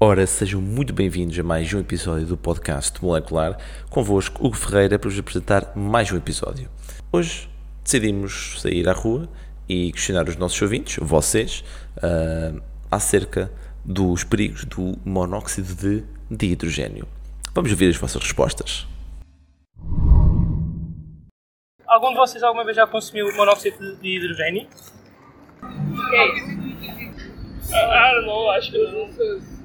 Ora, sejam muito bem-vindos a mais um episódio do podcast Molecular. Convosco, Hugo Ferreira, para vos apresentar mais um episódio. Hoje decidimos sair à rua e questionar os nossos ouvintes, vocês, ah, acerca dos perigos do monóxido de, de hidrogênio. Vamos ouvir as vossas respostas. Algum de vocês alguma vez já consumiu monóxido de hidrogênio? Ah, não, acho que não.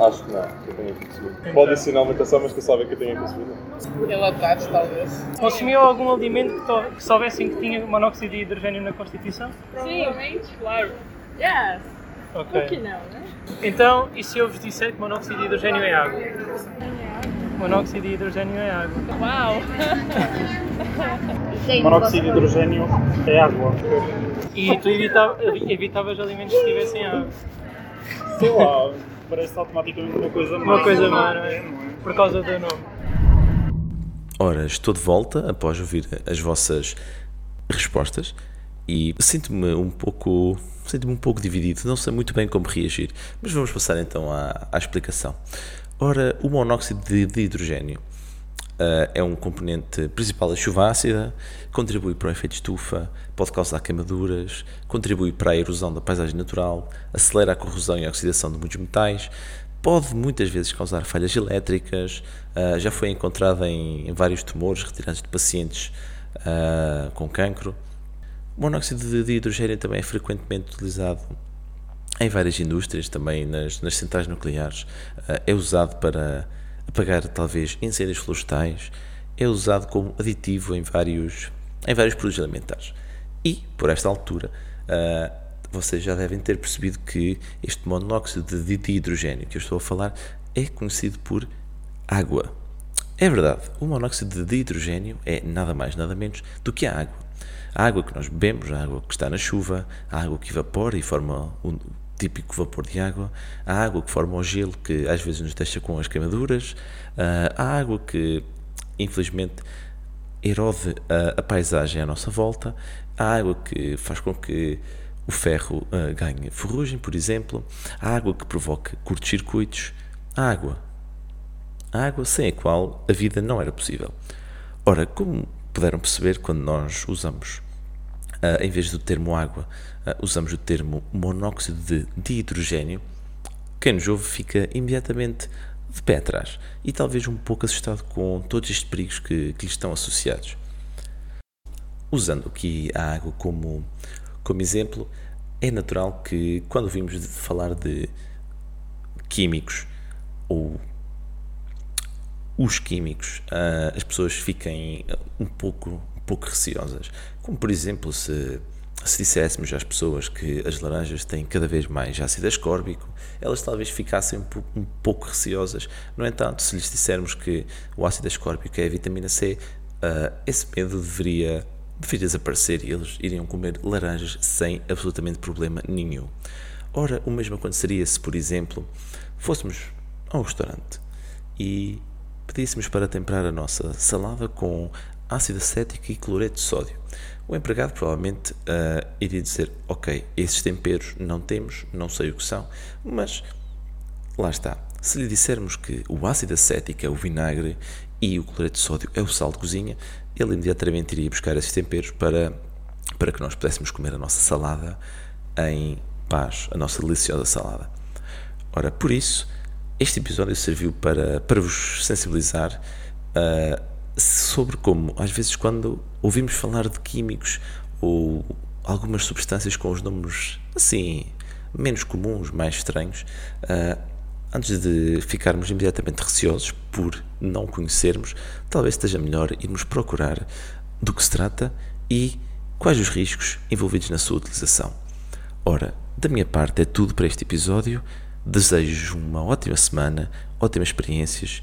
Acho que não, que eu tenha consumido. Pode ensinar uma alimentação, mas que eu saiba que eu tenha consumido. Enlatados, talvez. Consumiu algum alimento que, to- que soubessem que tinha monóxido de hidrogênio na Constituição? Sim, claro. Yes. Ok. Que não, né? Então, e se eu vos disser que monóxido de hidrogênio é água? Monóxido de hidrogênio é água. Uau. Monóxido de hidrogênio é água. E tu evita- evitavas alimentos que tivessem água. Sei lá, parece automaticamente uma coisa má. Uma coisa má, não é? Por causa do nome. Ora, estou de volta após ouvir as vossas respostas e sinto-me um pouco sinto-me um pouco dividido, não sei muito bem como reagir, mas vamos passar então à, à explicação. Ora, o monóxido de, de hidrogênio ah, é um componente principal da chuva ácida, contribui para o efeito estufa, pode causar queimaduras, contribui para a erosão da paisagem natural, acelera a corrosão e a oxidação de muitos metais, pode muitas vezes causar falhas elétricas, ah, já foi encontrado em, vários tumores retirados de pacientes ah, com cancro. O monóxido de, hidrogênio também é frequentemente utilizado em várias indústrias, também nas, nas centrais nucleares. É usado para apagar talvez incêndios florestais, é usado como aditivo em vários, em vários produtos alimentares. E, por esta altura, ah, vocês já devem ter percebido que este monóxido de, de hidrogênio que eu estou a falar é conhecido por água. É verdade, o monóxido de hidrogênio é nada mais nada menos do que a água. A água que nós bebemos, a água que está na chuva, a água que evapora e forma típico vapor de água, a água que forma o gelo que às vezes nos deixa com as queimaduras, ah, a água que infelizmente erode a, a paisagem à nossa volta, a água que faz com que o ferro ah, ganhe ferrugem, por exemplo, a água que provoca curtos-circuitos, a água. A água sem a qual a vida não era possível. Ora, como puderam perceber, quando nós usamos, ah, em vez do termo água, ah, usamos o termo monóxido de, de hidrogênio, quem nos ouve fica imediatamente de pé atrás e talvez um pouco assustado com todos estes perigos que, que lhe estão associados. Usando aqui a água como, como exemplo, é natural que quando ouvimos de falar de químicos ou os químicos, ah, as pessoas fiquem um pouco, pouco receosas. Como, por exemplo, se, se disséssemos às pessoas que as laranjas têm cada vez mais ácido ascórbico, elas talvez ficassem um pouco, receosas. No entanto, se lhes dissermos que o ácido ascórbico é a vitamina C, ah, esse medo deveria, deveria desaparecer e eles iriam comer laranjas sem absolutamente problema nenhum. Ora, o mesmo aconteceria se, por exemplo, fôssemos a um restaurante e pedíssemos para temperar a nossa salada com ácido acético e cloreto de sódio. O empregado provavelmente ah, iria dizer: Ok, esses temperos não temos, não sei o que são, mas lá está. Se lhe dissermos que o ácido acético é o vinagre e o cloreto de sódio é o sal de cozinha, ele imediatamente iria buscar esses temperos para, para que nós pudéssemos comer a nossa salada em paz, a nossa deliciosa salada. Ora, por isso, este episódio serviu para, para vos sensibilizar ah, sobre como, às vezes, quando ouvimos falar de químicos ou algumas substâncias com os nomes assim menos comuns, mais estranhos, ah, antes de ficarmos imediatamente receosos por não conhecermos, talvez esteja melhor irmos procurar do que se trata e quais os riscos envolvidos na sua utilização. Ora, da minha parte é tudo para este episódio. Desejo uma ótima semana, ótimas experiências